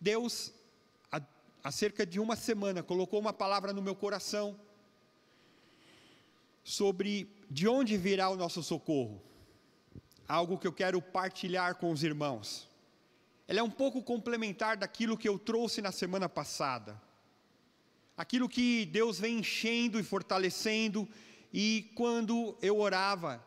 Deus, há, há cerca de uma semana, colocou uma palavra no meu coração sobre de onde virá o nosso socorro. Algo que eu quero partilhar com os irmãos. Ela é um pouco complementar daquilo que eu trouxe na semana passada. Aquilo que Deus vem enchendo e fortalecendo, e quando eu orava,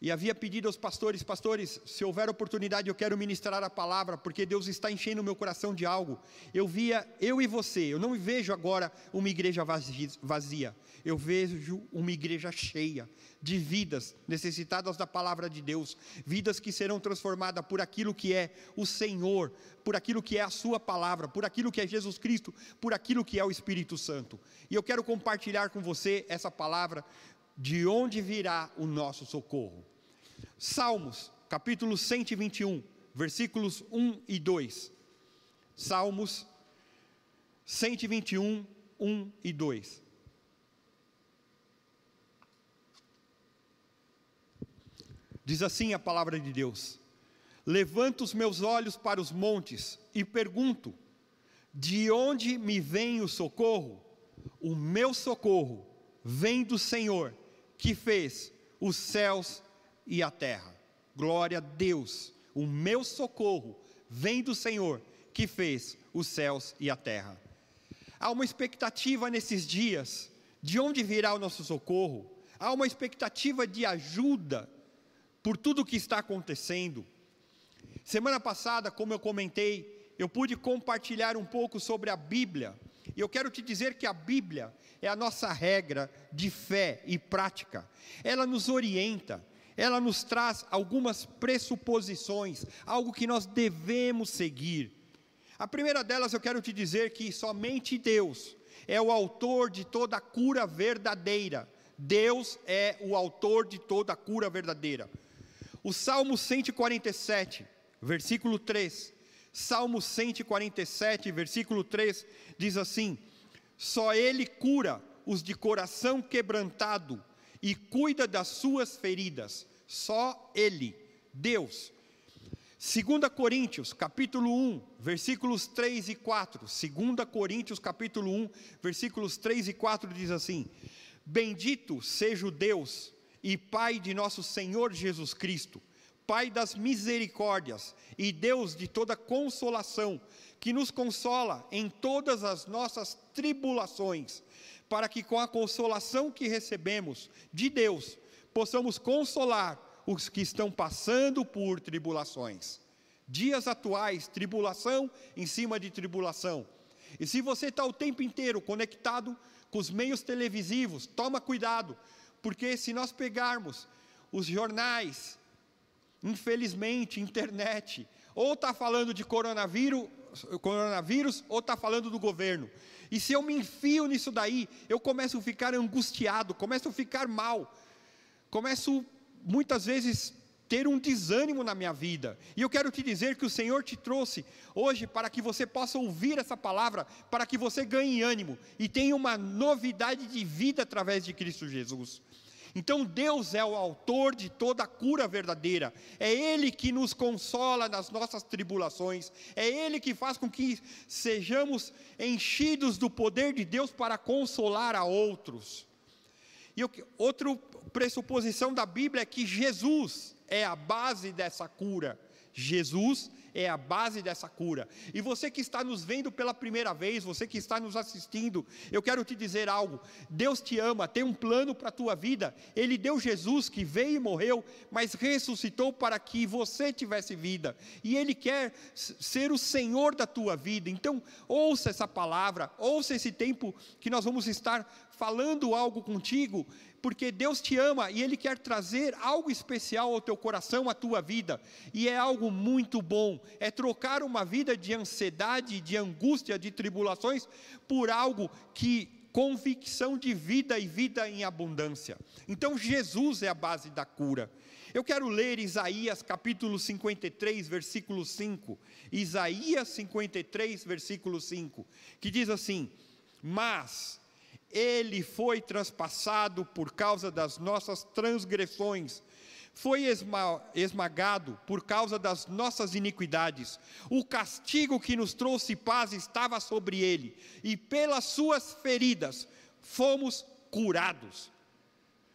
e havia pedido aos pastores: Pastores, se houver oportunidade, eu quero ministrar a palavra, porque Deus está enchendo o meu coração de algo. Eu via eu e você, eu não vejo agora uma igreja vazia, eu vejo uma igreja cheia de vidas necessitadas da palavra de Deus, vidas que serão transformadas por aquilo que é o Senhor, por aquilo que é a Sua palavra, por aquilo que é Jesus Cristo, por aquilo que é o Espírito Santo. E eu quero compartilhar com você essa palavra de onde virá o nosso socorro. Salmos, capítulo 121, versículos 1 e 2. Salmos 121, 1 e 2. Diz assim a palavra de Deus: Levanto os meus olhos para os montes e pergunto: De onde me vem o socorro? O meu socorro vem do Senhor que fez os céus e a terra. Glória a Deus, o meu socorro vem do Senhor que fez os céus e a terra. Há uma expectativa nesses dias de onde virá o nosso socorro, há uma expectativa de ajuda por tudo o que está acontecendo. Semana passada, como eu comentei, eu pude compartilhar um pouco sobre a Bíblia e eu quero te dizer que a Bíblia é a nossa regra de fé e prática. Ela nos orienta, ela nos traz algumas pressuposições, algo que nós devemos seguir. A primeira delas eu quero te dizer que somente Deus é o autor de toda a cura verdadeira. Deus é o autor de toda a cura verdadeira. O Salmo 147, versículo 3, Salmo 147, versículo 3, diz assim: Só Ele cura os de coração quebrantado e cuida das suas feridas. Só Ele, Deus. 2 Coríntios, capítulo 1, versículos 3 e 4. 2 Coríntios, capítulo 1, versículos 3 e 4 diz assim: Bendito seja o Deus e Pai de nosso Senhor Jesus Cristo Pai das misericórdias e Deus de toda consolação, que nos consola em todas as nossas tribulações, para que com a consolação que recebemos de Deus, possamos consolar os que estão passando por tribulações. Dias atuais, tribulação em cima de tribulação. E se você está o tempo inteiro conectado com os meios televisivos, toma cuidado, porque se nós pegarmos os jornais, Infelizmente, internet, ou está falando de coronavírus, coronavírus ou está falando do governo. E se eu me enfio nisso daí, eu começo a ficar angustiado, começo a ficar mal, começo muitas vezes ter um desânimo na minha vida. E eu quero te dizer que o Senhor te trouxe hoje para que você possa ouvir essa palavra, para que você ganhe ânimo e tenha uma novidade de vida através de Cristo Jesus. Então Deus é o autor de toda a cura verdadeira, é Ele que nos consola nas nossas tribulações, é Ele que faz com que sejamos enchidos do poder de Deus para consolar a outros. E outra pressuposição da Bíblia é que Jesus é a base dessa cura. Jesus é a base dessa cura. E você que está nos vendo pela primeira vez, você que está nos assistindo, eu quero te dizer algo. Deus te ama, tem um plano para a tua vida. Ele deu Jesus que veio e morreu, mas ressuscitou para que você tivesse vida. E ele quer ser o Senhor da tua vida. Então, ouça essa palavra, ouça esse tempo que nós vamos estar falando algo contigo porque Deus te ama e Ele quer trazer algo especial ao teu coração, à tua vida, e é algo muito bom, é trocar uma vida de ansiedade, de angústia, de tribulações, por algo que convicção de vida e vida em abundância. Então Jesus é a base da cura. Eu quero ler Isaías capítulo 53, versículo 5. Isaías 53, versículo 5, que diz assim: Mas ele foi transpassado por causa das nossas transgressões, foi esmagado por causa das nossas iniquidades. O castigo que nos trouxe paz estava sobre ele, e pelas suas feridas fomos curados.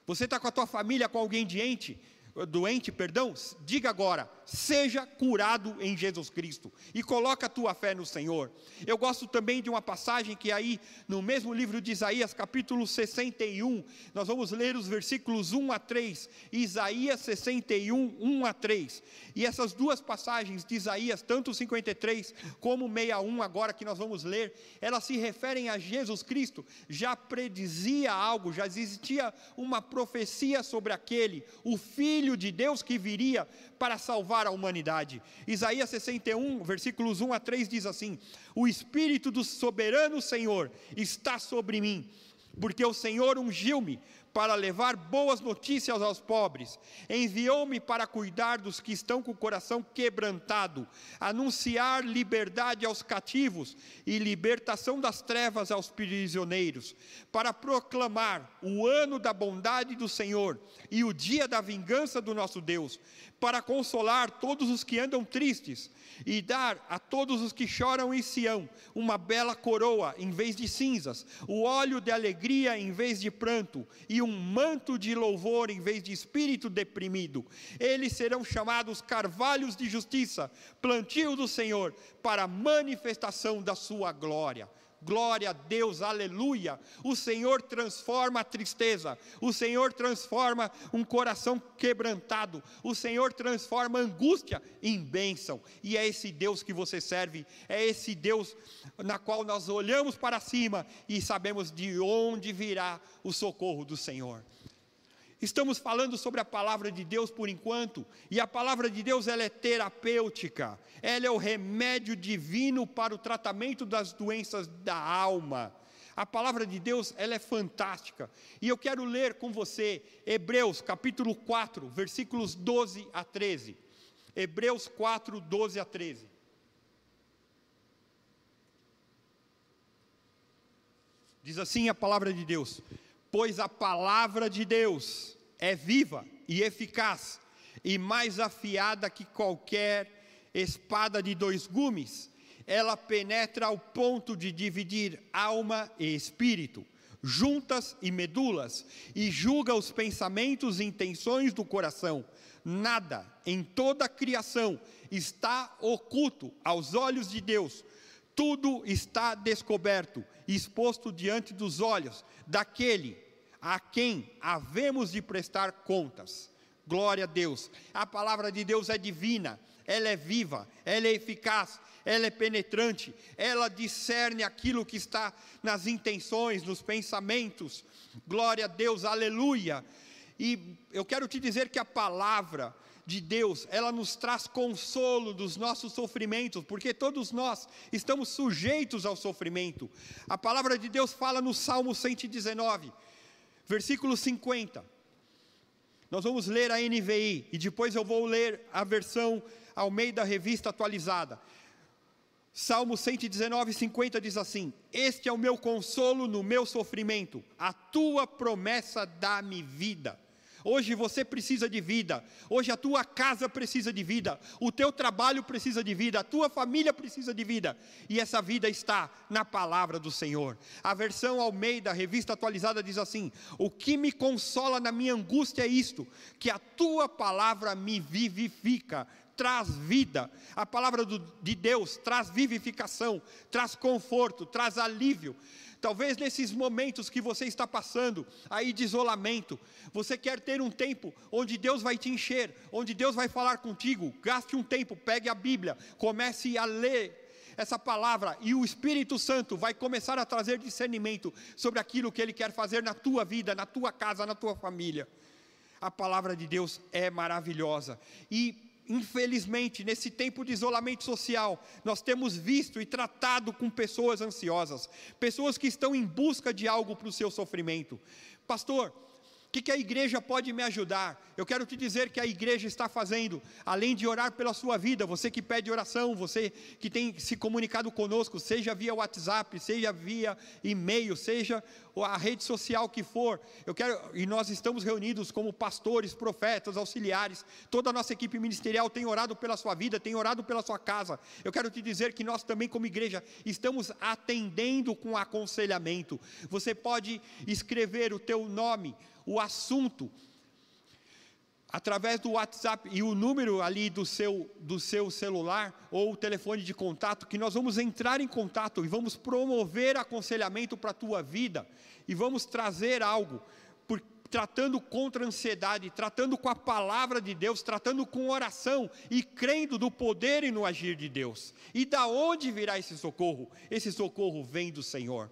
Você está com a tua família, com alguém doente? doente, perdão, diga agora, seja curado em Jesus Cristo e coloca a tua fé no Senhor. Eu gosto também de uma passagem que aí no mesmo livro de Isaías, capítulo 61, nós vamos ler os versículos 1 a 3, Isaías 61, 1 a 3. E essas duas passagens de Isaías, tanto 53 como 61 agora que nós vamos ler, elas se referem a Jesus Cristo, já predizia algo, já existia uma profecia sobre aquele, o Filho de Deus que viria para salvar a humanidade. Isaías 61, versículos 1 a 3 diz assim: O Espírito do soberano Senhor está sobre mim, porque o Senhor ungiu-me para levar boas notícias aos pobres, enviou-me para cuidar dos que estão com o coração quebrantado, anunciar liberdade aos cativos e libertação das trevas aos prisioneiros, para proclamar o ano da bondade do Senhor e o dia da vingança do nosso Deus, para consolar todos os que andam tristes e dar a todos os que choram em Sião uma bela coroa em vez de cinzas, o óleo de alegria em vez de pranto e um manto de louvor em vez de espírito deprimido. Eles serão chamados carvalhos de justiça, plantio do Senhor, para manifestação da sua glória. Glória a Deus, aleluia. O Senhor transforma a tristeza, o Senhor transforma um coração quebrantado, o Senhor transforma angústia em bênção. E é esse Deus que você serve, é esse Deus na qual nós olhamos para cima e sabemos de onde virá o socorro do Senhor. Estamos falando sobre a palavra de Deus por enquanto, e a palavra de Deus ela é terapêutica, ela é o remédio divino para o tratamento das doenças da alma. A palavra de Deus ela é fantástica, e eu quero ler com você Hebreus capítulo 4, versículos 12 a 13. Hebreus 4, 12 a 13. Diz assim a palavra de Deus: Pois a palavra de Deus é viva e eficaz, e mais afiada que qualquer espada de dois gumes. Ela penetra ao ponto de dividir alma e espírito, juntas e medulas, e julga os pensamentos e intenções do coração. Nada em toda a criação está oculto aos olhos de Deus. Tudo está descoberto, exposto diante dos olhos daquele a quem havemos de prestar contas. Glória a Deus. A palavra de Deus é divina, ela é viva, ela é eficaz, ela é penetrante, ela discerne aquilo que está nas intenções, nos pensamentos. Glória a Deus, aleluia. E eu quero te dizer que a palavra de Deus, ela nos traz consolo dos nossos sofrimentos, porque todos nós estamos sujeitos ao sofrimento. A palavra de Deus fala no Salmo 119: Versículo 50. Nós vamos ler a NVI e depois eu vou ler a versão ao meio da revista atualizada. Salmo 119, 50 diz assim: Este é o meu consolo no meu sofrimento, a tua promessa dá-me vida. Hoje você precisa de vida, hoje a tua casa precisa de vida, o teu trabalho precisa de vida, a tua família precisa de vida, e essa vida está na palavra do Senhor. A versão Almeida, revista atualizada, diz assim: O que me consola na minha angústia é isto, que a tua palavra me vivifica, traz vida. A palavra do, de Deus traz vivificação, traz conforto, traz alívio. Talvez nesses momentos que você está passando aí de isolamento, você quer ter um tempo onde Deus vai te encher, onde Deus vai falar contigo. Gaste um tempo, pegue a Bíblia, comece a ler essa palavra e o Espírito Santo vai começar a trazer discernimento sobre aquilo que ele quer fazer na tua vida, na tua casa, na tua família. A palavra de Deus é maravilhosa e infelizmente, nesse tempo de isolamento social, nós temos visto e tratado com pessoas ansiosas, pessoas que estão em busca de algo para o seu sofrimento. Pastor, que, que a igreja pode me ajudar? Eu quero te dizer que a igreja está fazendo, além de orar pela sua vida, você que pede oração, você que tem se comunicado conosco, seja via WhatsApp, seja via e-mail, seja a rede social que for, eu quero, e nós estamos reunidos como pastores, profetas, auxiliares, toda a nossa equipe ministerial tem orado pela sua vida, tem orado pela sua casa. Eu quero te dizer que nós também, como igreja, estamos atendendo com aconselhamento. Você pode escrever o teu nome, o assunto, através do WhatsApp e o número ali do seu, do seu celular ou o telefone de contato, que nós vamos entrar em contato e vamos promover aconselhamento para a tua vida e vamos trazer algo, por, tratando contra a ansiedade, tratando com a palavra de Deus, tratando com oração e crendo no poder e no agir de Deus. E da onde virá esse socorro? Esse socorro vem do Senhor.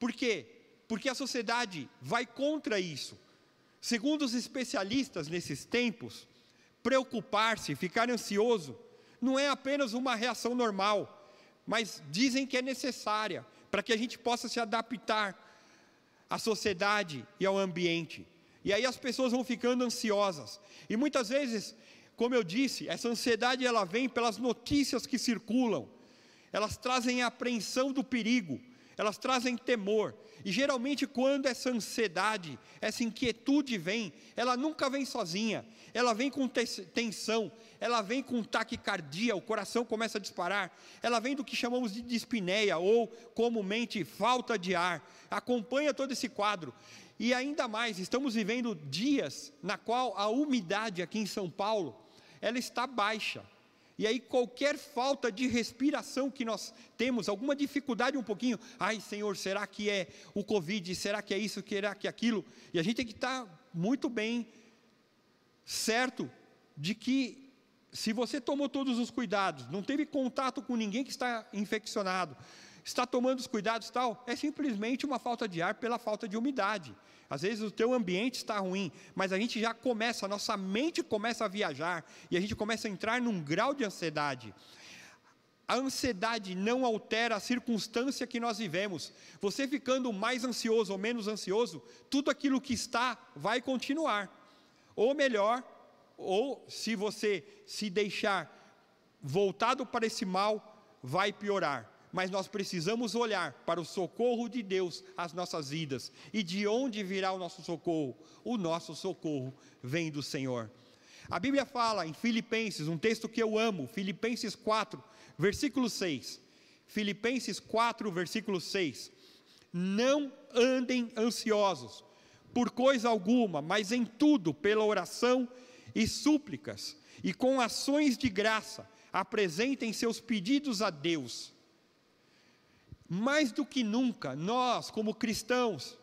Por quê? Porque a sociedade vai contra isso. Segundo os especialistas nesses tempos, preocupar-se, ficar ansioso, não é apenas uma reação normal, mas dizem que é necessária para que a gente possa se adaptar à sociedade e ao ambiente. E aí as pessoas vão ficando ansiosas. E muitas vezes, como eu disse, essa ansiedade ela vem pelas notícias que circulam. Elas trazem a apreensão do perigo, elas trazem temor. E geralmente, quando essa ansiedade, essa inquietude vem, ela nunca vem sozinha, ela vem com tensão, ela vem com taquicardia, o coração começa a disparar, ela vem do que chamamos de dispneia, ou comumente falta de ar, acompanha todo esse quadro. E ainda mais, estamos vivendo dias na qual a umidade aqui em São Paulo, ela está baixa. E aí, qualquer falta de respiração que nós temos, alguma dificuldade um pouquinho, ai Senhor, será que é o Covid? Será que é isso? Será que é aquilo? E a gente tem que estar muito bem certo de que, se você tomou todos os cuidados, não teve contato com ninguém que está infeccionado, está tomando os cuidados tal, é simplesmente uma falta de ar pela falta de umidade. Às vezes o teu ambiente está ruim, mas a gente já começa, a nossa mente começa a viajar e a gente começa a entrar num grau de ansiedade. A ansiedade não altera a circunstância que nós vivemos. Você ficando mais ansioso ou menos ansioso, tudo aquilo que está vai continuar. Ou melhor, ou se você se deixar voltado para esse mal, vai piorar mas nós precisamos olhar para o socorro de Deus às nossas vidas. E de onde virá o nosso socorro? O nosso socorro vem do Senhor. A Bíblia fala em Filipenses, um texto que eu amo, Filipenses 4, versículo 6. Filipenses 4, versículo 6. Não andem ansiosos por coisa alguma, mas em tudo, pela oração e súplicas, e com ações de graça, apresentem seus pedidos a Deus mais do que nunca, nós, como cristãos,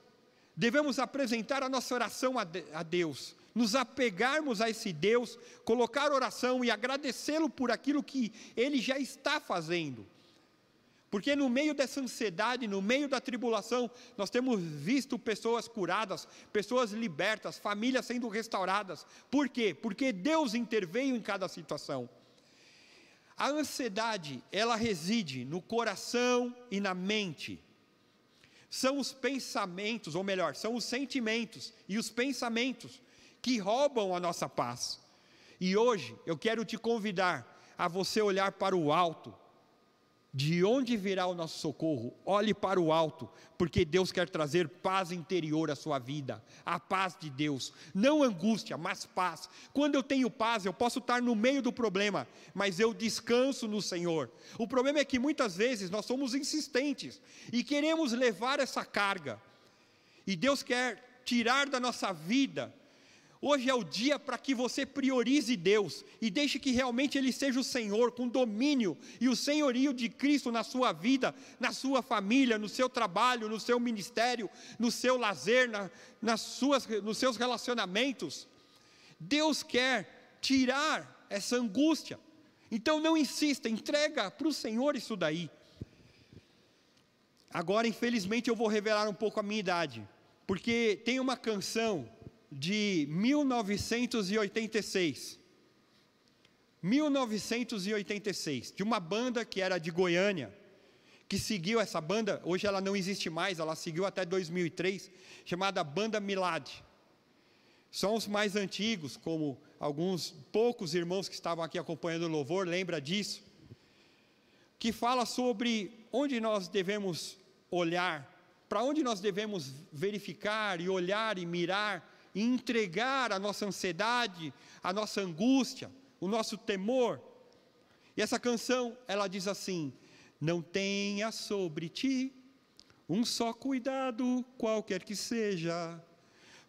devemos apresentar a nossa oração a Deus, nos apegarmos a esse Deus, colocar oração e agradecê-lo por aquilo que Ele já está fazendo. Porque no meio dessa ansiedade, no meio da tribulação, nós temos visto pessoas curadas, pessoas libertas, famílias sendo restauradas. Por quê? Porque Deus interveio em cada situação. A ansiedade, ela reside no coração e na mente. São os pensamentos, ou melhor, são os sentimentos e os pensamentos que roubam a nossa paz. E hoje eu quero te convidar a você olhar para o alto de onde virá o nosso socorro? Olhe para o alto, porque Deus quer trazer paz interior à sua vida, a paz de Deus, não angústia, mas paz. Quando eu tenho paz, eu posso estar no meio do problema, mas eu descanso no Senhor. O problema é que muitas vezes nós somos insistentes e queremos levar essa carga, e Deus quer tirar da nossa vida Hoje é o dia para que você priorize Deus e deixe que realmente Ele seja o Senhor, com domínio e o senhorio de Cristo na sua vida, na sua família, no seu trabalho, no seu ministério, no seu lazer, na, nas suas, nos seus relacionamentos. Deus quer tirar essa angústia. Então não insista, entrega para o Senhor isso daí. Agora, infelizmente, eu vou revelar um pouco a minha idade, porque tem uma canção de 1986. 1986, de uma banda que era de Goiânia, que seguiu essa banda, hoje ela não existe mais, ela seguiu até 2003, chamada Banda Milad. Só os mais antigos, como alguns poucos irmãos que estavam aqui acompanhando o louvor, lembra disso, que fala sobre onde nós devemos olhar, para onde nós devemos verificar e olhar e mirar e entregar a nossa ansiedade, a nossa angústia, o nosso temor. E essa canção, ela diz assim: Não tenha sobre ti um só cuidado, qualquer que seja,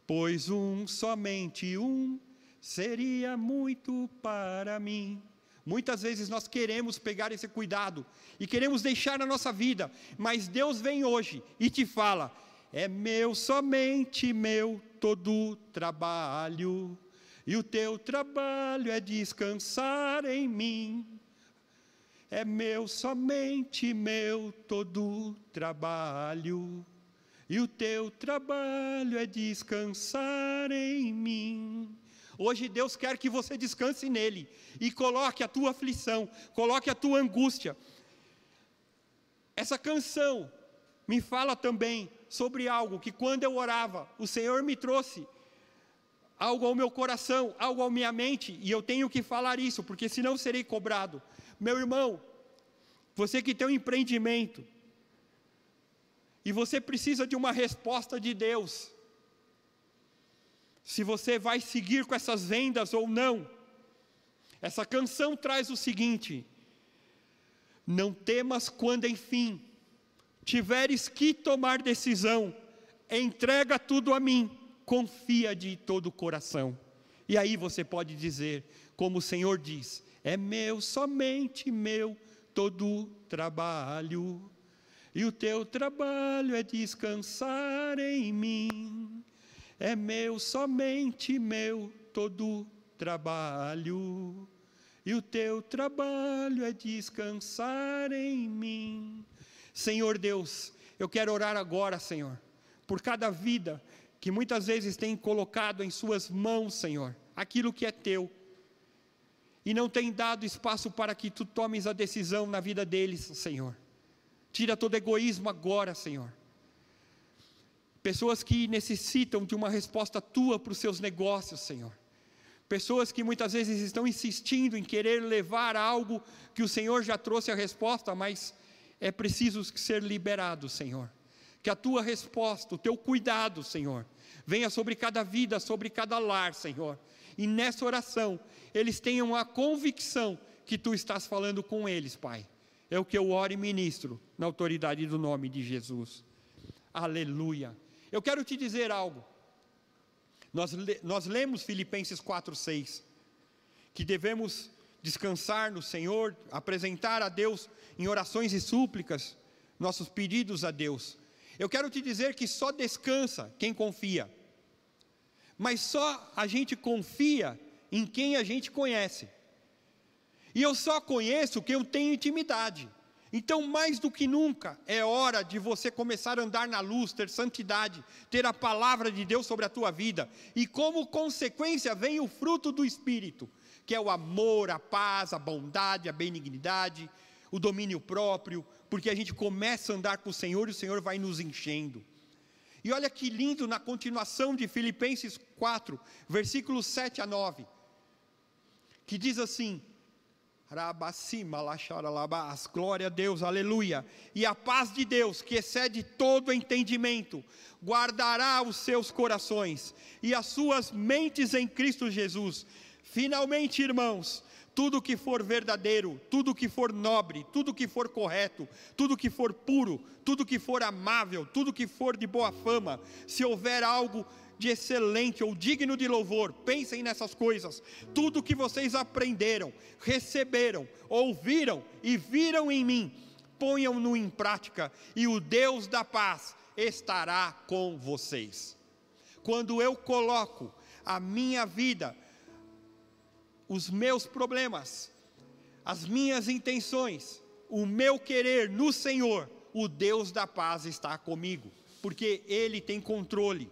pois um, somente um, seria muito para mim. Muitas vezes nós queremos pegar esse cuidado e queremos deixar na nossa vida, mas Deus vem hoje e te fala: é meu, somente meu, todo trabalho, e o teu trabalho é descansar em mim. É meu, somente meu, todo trabalho, e o teu trabalho é descansar em mim. Hoje Deus quer que você descanse nele e coloque a tua aflição, coloque a tua angústia. Essa canção me fala também sobre algo que quando eu orava, o Senhor me trouxe algo ao meu coração, algo à minha mente, e eu tenho que falar isso, porque senão serei cobrado. Meu irmão, você que tem um empreendimento, e você precisa de uma resposta de Deus, se você vai seguir com essas vendas ou não. Essa canção traz o seguinte: Não temas quando, enfim, tiveres que tomar decisão, entrega tudo a mim, confia de todo o coração. E aí você pode dizer, como o Senhor diz: É meu, somente meu, todo trabalho, e o teu trabalho é descansar em mim. É meu, somente meu, todo trabalho, e o teu trabalho é descansar em mim. Senhor Deus, eu quero orar agora, Senhor, por cada vida que muitas vezes tem colocado em Suas mãos, Senhor, aquilo que é teu, e não tem dado espaço para que tu tomes a decisão na vida deles, Senhor. Tira todo egoísmo agora, Senhor pessoas que necessitam de uma resposta tua para os seus negócios, Senhor. Pessoas que muitas vezes estão insistindo em querer levar algo que o Senhor já trouxe a resposta, mas é preciso ser liberado, Senhor. Que a tua resposta, o teu cuidado, Senhor, venha sobre cada vida, sobre cada lar, Senhor. E nessa oração, eles tenham a convicção que tu estás falando com eles, Pai. É o que eu oro e ministro, na autoridade do nome de Jesus. Aleluia. Eu quero te dizer algo. Nós, nós lemos Filipenses 4,6, que devemos descansar no Senhor, apresentar a Deus em orações e súplicas nossos pedidos a Deus. Eu quero te dizer que só descansa quem confia, mas só a gente confia em quem a gente conhece. E eu só conheço quem eu tenho intimidade. Então, mais do que nunca, é hora de você começar a andar na luz, ter santidade, ter a palavra de Deus sobre a tua vida, e como consequência vem o fruto do Espírito, que é o amor, a paz, a bondade, a benignidade, o domínio próprio, porque a gente começa a andar com o Senhor e o Senhor vai nos enchendo. E olha que lindo na continuação de Filipenses 4, versículos 7 a 9, que diz assim: Glória a Deus, aleluia. E a paz de Deus, que excede todo entendimento, guardará os seus corações e as suas mentes em Cristo Jesus. Finalmente, irmãos, tudo que for verdadeiro, tudo que for nobre, tudo que for correto, tudo que for puro, tudo que for amável, tudo que for de boa fama, se houver algo de excelente ou digno de louvor, pensem nessas coisas. Tudo que vocês aprenderam, receberam, ouviram e viram em mim, ponham-no em prática, e o Deus da paz estará com vocês. Quando eu coloco a minha vida, os meus problemas, as minhas intenções, o meu querer no Senhor, o Deus da paz está comigo, porque Ele tem controle.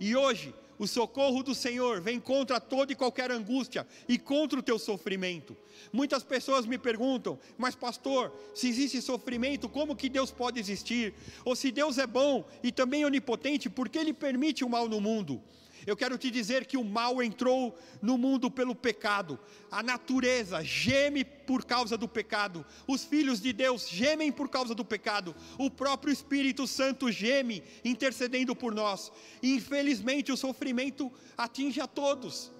E hoje, o socorro do Senhor vem contra toda e qualquer angústia e contra o teu sofrimento. Muitas pessoas me perguntam, mas pastor, se existe sofrimento, como que Deus pode existir? Ou se Deus é bom e também onipotente, por que Ele permite o mal no mundo? Eu quero te dizer que o mal entrou no mundo pelo pecado. A natureza geme por causa do pecado. Os filhos de Deus gemem por causa do pecado. O próprio Espírito Santo geme intercedendo por nós. Infelizmente, o sofrimento atinge a todos.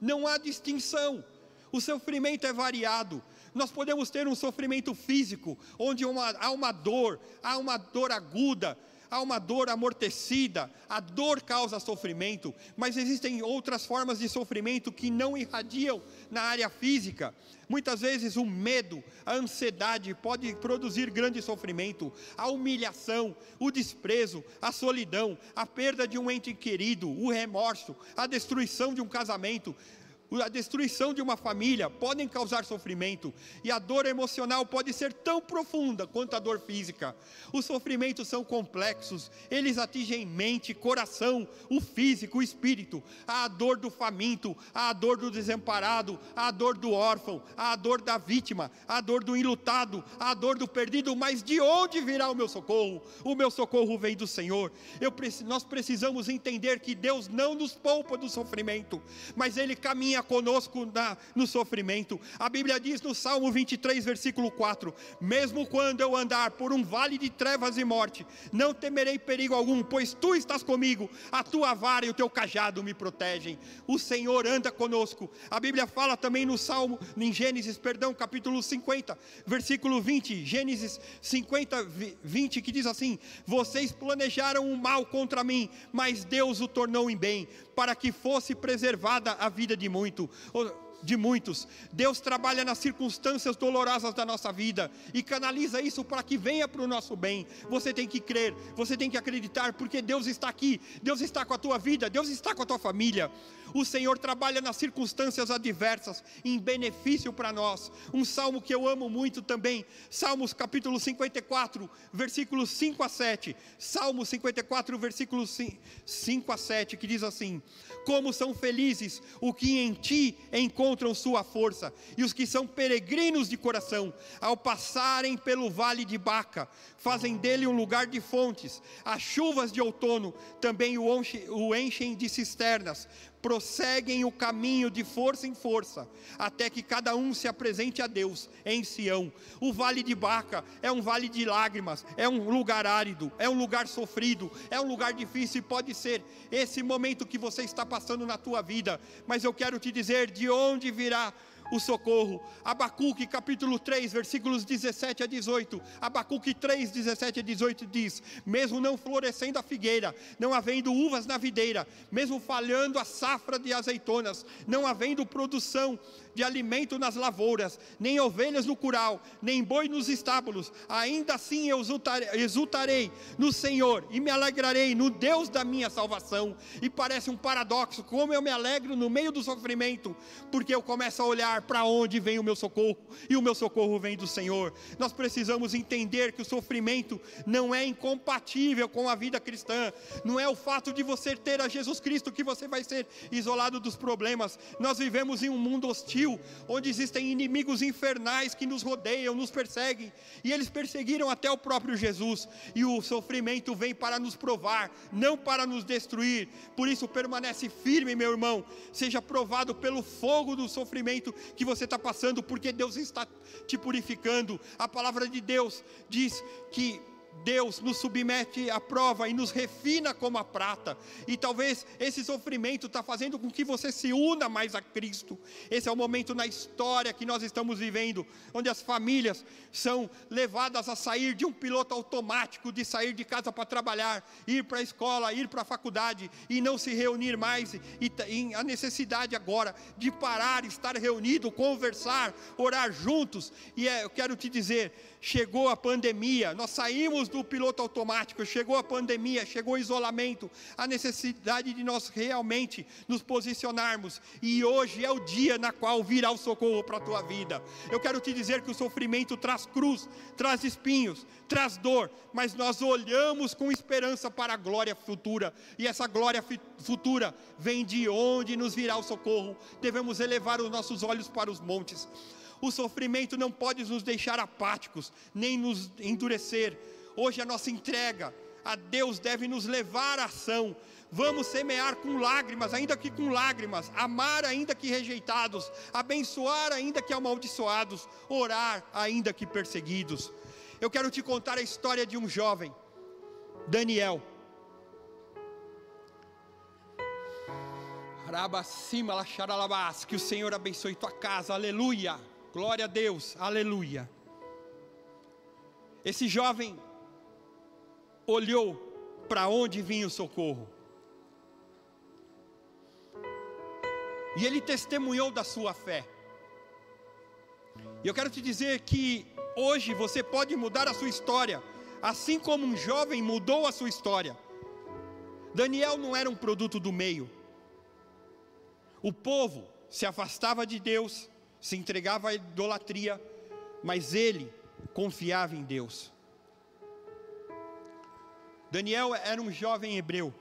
Não há distinção. O sofrimento é variado. Nós podemos ter um sofrimento físico, onde uma, há uma dor, há uma dor aguda, há uma dor amortecida, a dor causa sofrimento, mas existem outras formas de sofrimento que não irradiam na área física. Muitas vezes o medo, a ansiedade pode produzir grande sofrimento, a humilhação, o desprezo, a solidão, a perda de um ente querido, o remorso, a destruição de um casamento, a destruição de uma família podem causar sofrimento, e a dor emocional pode ser tão profunda quanto a dor física. Os sofrimentos são complexos, eles atingem mente, coração, o físico, o espírito. Há a dor do faminto, há a dor do desamparado, há a dor do órfão, há a dor da vítima, há a dor do enlutado, há a dor do perdido, mas de onde virá o meu socorro? O meu socorro vem do Senhor. Eu, nós precisamos entender que Deus não nos poupa do sofrimento, mas Ele caminha caminha conosco na, no sofrimento. A Bíblia diz no Salmo 23, versículo 4: Mesmo quando eu andar por um vale de trevas e morte, não temerei perigo algum, pois tu estás comigo, a tua vara e o teu cajado me protegem. O Senhor anda conosco. A Bíblia fala também no Salmo, em Gênesis, perdão, capítulo 50, versículo 20, Gênesis 50, 20, que diz assim: Vocês planejaram o mal contra mim, mas Deus o tornou em bem para que fosse preservada a vida de muito de muitos. Deus trabalha nas circunstâncias dolorosas da nossa vida e canaliza isso para que venha para o nosso bem. Você tem que crer, você tem que acreditar, porque Deus está aqui, Deus está com a tua vida, Deus está com a tua família. O Senhor trabalha nas circunstâncias adversas em benefício para nós. Um salmo que eu amo muito também, Salmos capítulo 54, versículos 5 a 7. Salmo 54, versículos 5 a 7, que diz assim: Como são felizes o que em ti encontram encontram sua força, e os que são peregrinos de coração, ao passarem pelo vale de Baca, fazem dele um lugar de fontes. As chuvas de outono também o enchem de cisternas, prosseguem o caminho de força em força, até que cada um se apresente a Deus em Sião. O vale de Baca é um vale de lágrimas, é um lugar árido, é um lugar sofrido, é um lugar difícil e pode ser esse momento que você está passando na tua vida, mas eu quero te dizer de onde virá o socorro. Abacuque capítulo 3, versículos 17 a 18. Abacuque 3, 17 a 18 diz: Mesmo não florescendo a figueira, não havendo uvas na videira, mesmo falhando a safra de azeitonas, não havendo produção de alimento nas lavouras, nem ovelhas no curral, nem boi nos estábulos, ainda assim eu exultarei no Senhor e me alegrarei no Deus da minha salvação. E parece um paradoxo, como eu me alegro no meio do sofrimento, porque eu começo a olhar para onde vem o meu socorro, e o meu socorro vem do Senhor. Nós precisamos entender que o sofrimento não é incompatível com a vida cristã, não é o fato de você ter a Jesus Cristo que você vai ser isolado dos problemas. Nós vivemos em um mundo hostil onde existem inimigos infernais que nos rodeiam, nos perseguem, e eles perseguiram até o próprio Jesus, e o sofrimento vem para nos provar, não para nos destruir. Por isso, permanece firme, meu irmão, seja provado pelo fogo do sofrimento que você está passando, porque Deus está te purificando. A palavra de Deus diz que Deus nos submete à prova e nos refina como a prata. E talvez esse sofrimento está fazendo com que você se una mais a Cristo. Esse é o momento na história que nós estamos vivendo, onde as famílias são levadas a sair de um piloto automático, de sair de casa para trabalhar, ir para a escola, ir para a faculdade e não se reunir mais. E, a necessidade agora de parar, estar reunido, conversar, orar juntos. E é, eu quero te dizer, chegou a pandemia, nós saímos do piloto automático, chegou a pandemia, chegou o isolamento, a necessidade de nós realmente nos posicionarmos, e hoje é o dia na qual virá o socorro para a tua vida. Eu quero te dizer que o sofrimento traz cruz, traz espinhos, traz dor, mas nós olhamos com esperança para a glória futura, e essa glória futura vem de onde nos virá o socorro. Devemos elevar os nossos olhos para os montes. O sofrimento não pode nos deixar apáticos, nem nos endurecer. Hoje a nossa entrega, a Deus deve nos levar à ação. Vamos semear com lágrimas, ainda que com lágrimas, amar ainda que rejeitados, abençoar ainda que amaldiçoados, orar ainda que perseguidos. Eu quero te contar a história de um jovem, Daniel. Que o Senhor abençoe tua casa, aleluia. Glória a Deus, aleluia. Esse jovem olhou para onde vinha o socorro. E ele testemunhou da sua fé. E eu quero te dizer que hoje você pode mudar a sua história, assim como um jovem mudou a sua história. Daniel não era um produto do meio. O povo se afastava de Deus, se entregava à idolatria, mas ele confiava em Deus. Daniel era um jovem hebreu,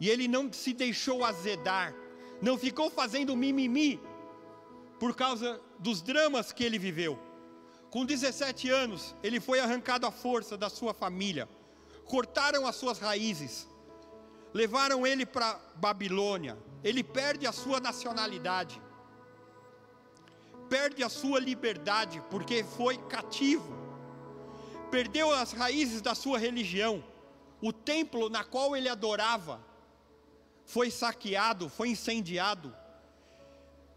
e ele não se deixou azedar, não ficou fazendo mimimi, por causa dos dramas que ele viveu. Com 17 anos, ele foi arrancado à força da sua família, cortaram as suas raízes, levaram ele para Babilônia, ele perde a sua nacionalidade, perde a sua liberdade, porque foi cativo perdeu as raízes da sua religião. O templo na qual ele adorava foi saqueado, foi incendiado.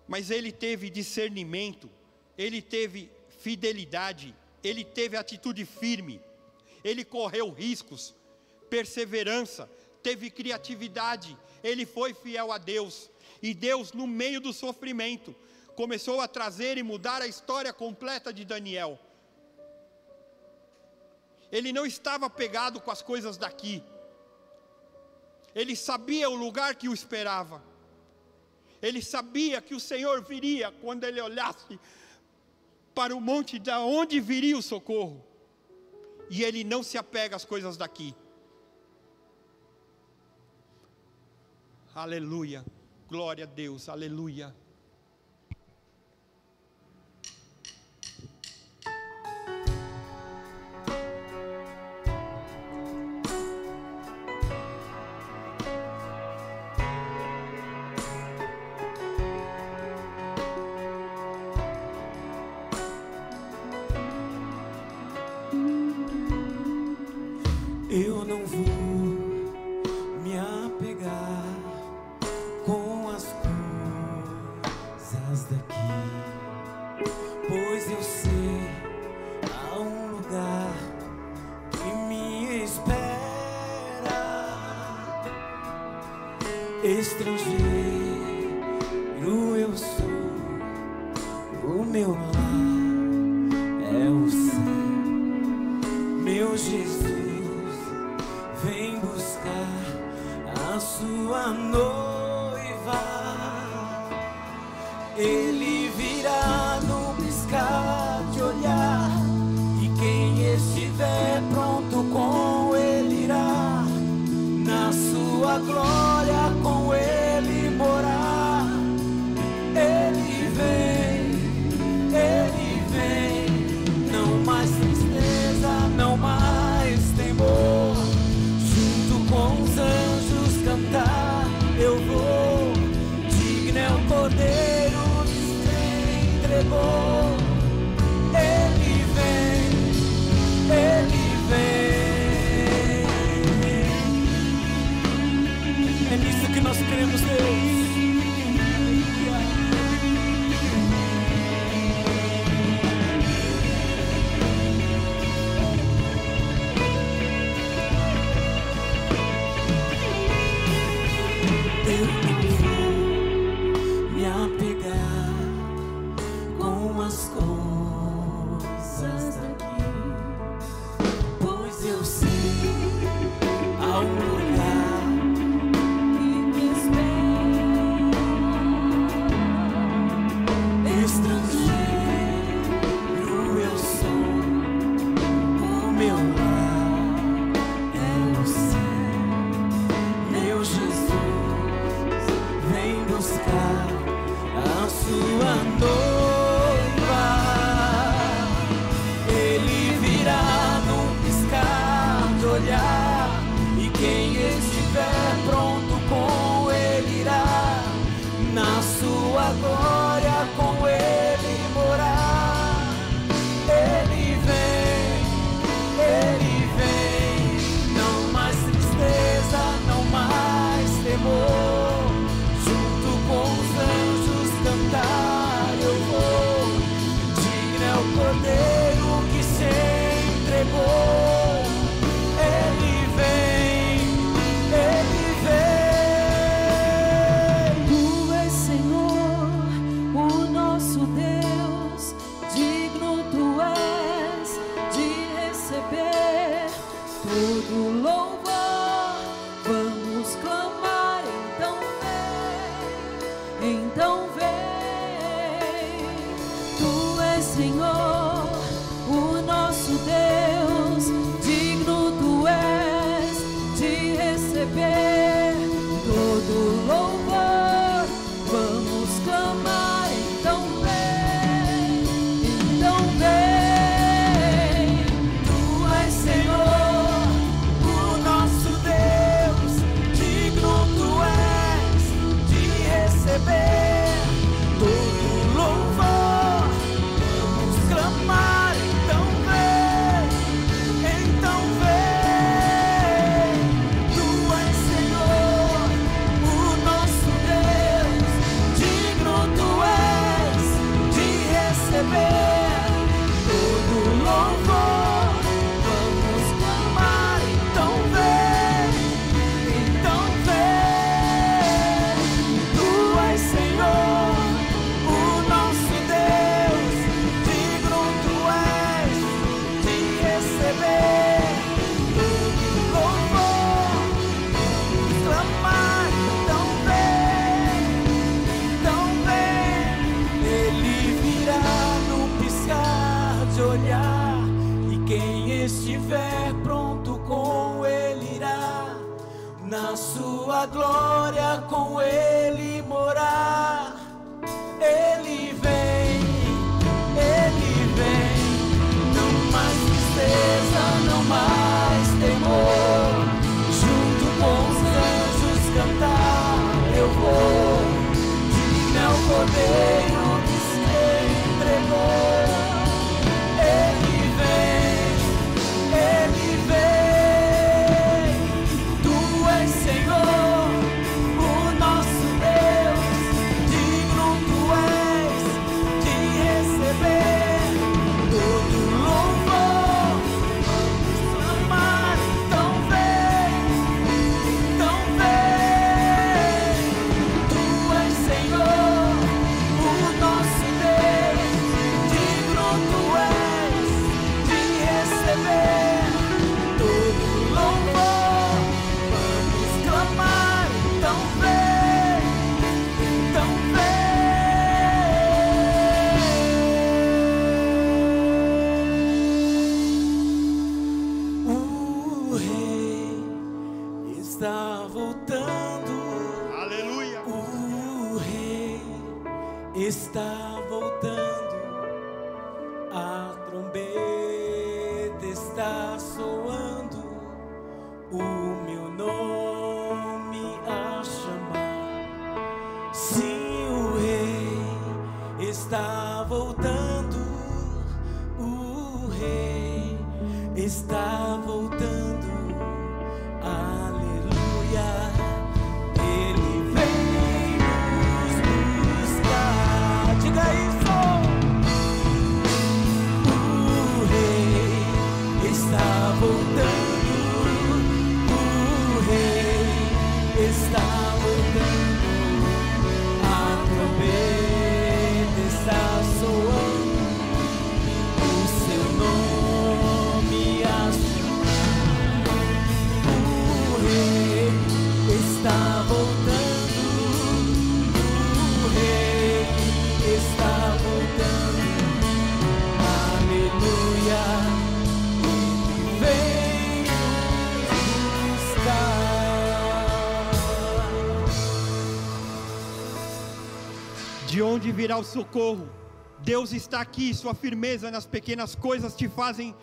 Mas ele teve discernimento, ele teve fidelidade, ele teve atitude firme, ele correu riscos, perseverança, teve criatividade, ele foi fiel a Deus. E Deus, no meio do sofrimento, começou a trazer e mudar a história completa de Daniel. Ele não estava pegado com as coisas daqui. Ele sabia o lugar que o esperava. Ele sabia que o Senhor viria quando ele olhasse para o monte da onde viria o socorro. E ele não se apega às coisas daqui. Aleluia. Glória a Deus. Aleluia. virá o socorro. Deus está aqui, sua firmeza nas pequenas coisas te fazem,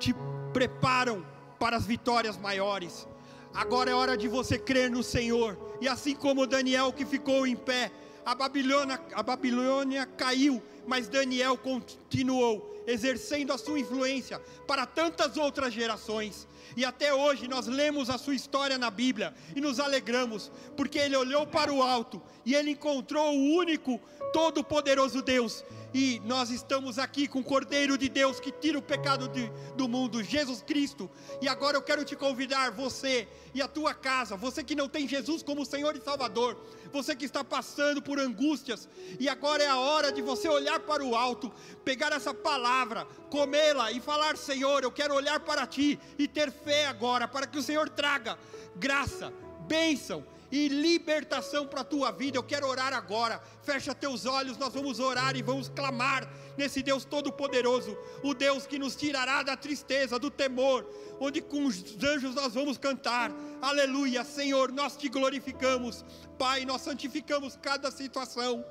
te preparam para as vitórias maiores. Agora é hora de você crer no Senhor. E assim como Daniel que ficou em pé, a Babilônia, a Babilônia caiu, mas Daniel continuou exercendo a sua influência para tantas outras gerações e até hoje nós lemos a sua história na Bíblia e nos alegramos, porque ele olhou para o alto e ele encontrou o único, todo-poderoso Deus. E nós estamos aqui com o Cordeiro de Deus que tira o pecado de, do mundo, Jesus Cristo. E agora eu quero te convidar, você e a tua casa, você que não tem Jesus como Senhor e Salvador, você que está passando por angústias, e agora é a hora de você olhar para o alto, pegar essa palavra, comê-la e falar: Senhor, eu quero olhar para ti e ter fé agora, para que o Senhor traga graça, bênção e libertação para a tua vida. Eu quero orar agora. Fecha teus olhos, nós vamos orar e vamos clamar nesse Deus Todo-Poderoso, o Deus que nos tirará da tristeza, do temor, onde com os anjos nós vamos cantar. Aleluia, Senhor, nós te glorificamos. Pai, nós santificamos cada situação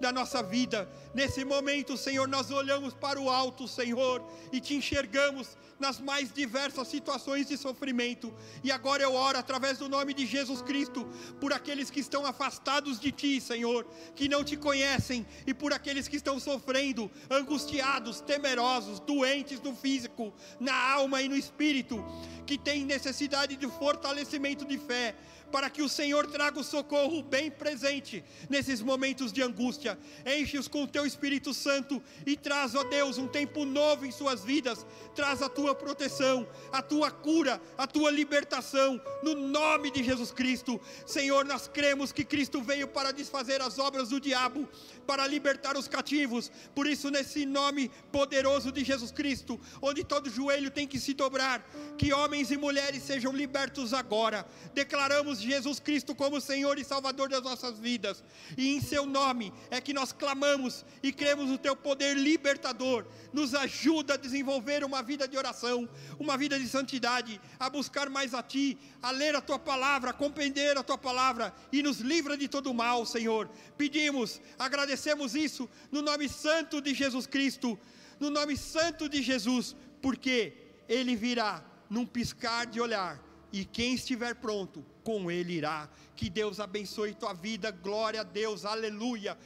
da nossa vida. Nesse momento, Senhor, nós olhamos para o alto, Senhor, e te enxergamos nas mais diversas situações de sofrimento. E agora eu oro através do nome de Jesus Cristo por aqueles que estão afastados de ti, Senhor, que não te conhecem, e por aqueles que estão sofrendo, angustiados, temerosos, doentes no físico, na alma e no espírito, que têm necessidade de fortalecimento de fé para que o Senhor traga o socorro bem presente nesses momentos de angústia. Enche-os com o teu Espírito Santo e traz, ó Deus, um tempo novo em suas vidas. Traz a tua proteção, a tua cura, a tua libertação, no nome de Jesus Cristo. Senhor, nós cremos que Cristo veio para desfazer as obras do diabo, para libertar os cativos. Por isso, nesse nome poderoso de Jesus Cristo, onde todo joelho tem que se dobrar, que homens e mulheres sejam libertos agora. Declaramos Jesus Cristo como Senhor e Salvador das nossas vidas. E em seu nome é que nós clamamos e cremos no teu poder libertador. Nos ajuda a desenvolver uma vida de oração, uma vida de santidade, a buscar mais a ti, a ler a tua palavra, a compreender a tua palavra e nos livra de todo mal, Senhor. Pedimos, agradecemos isso no nome santo de Jesus Cristo, no nome santo de Jesus, porque ele virá num piscar de olhar e quem estiver pronto, com ele irá. Que Deus abençoe tua vida, glória a Deus, aleluia.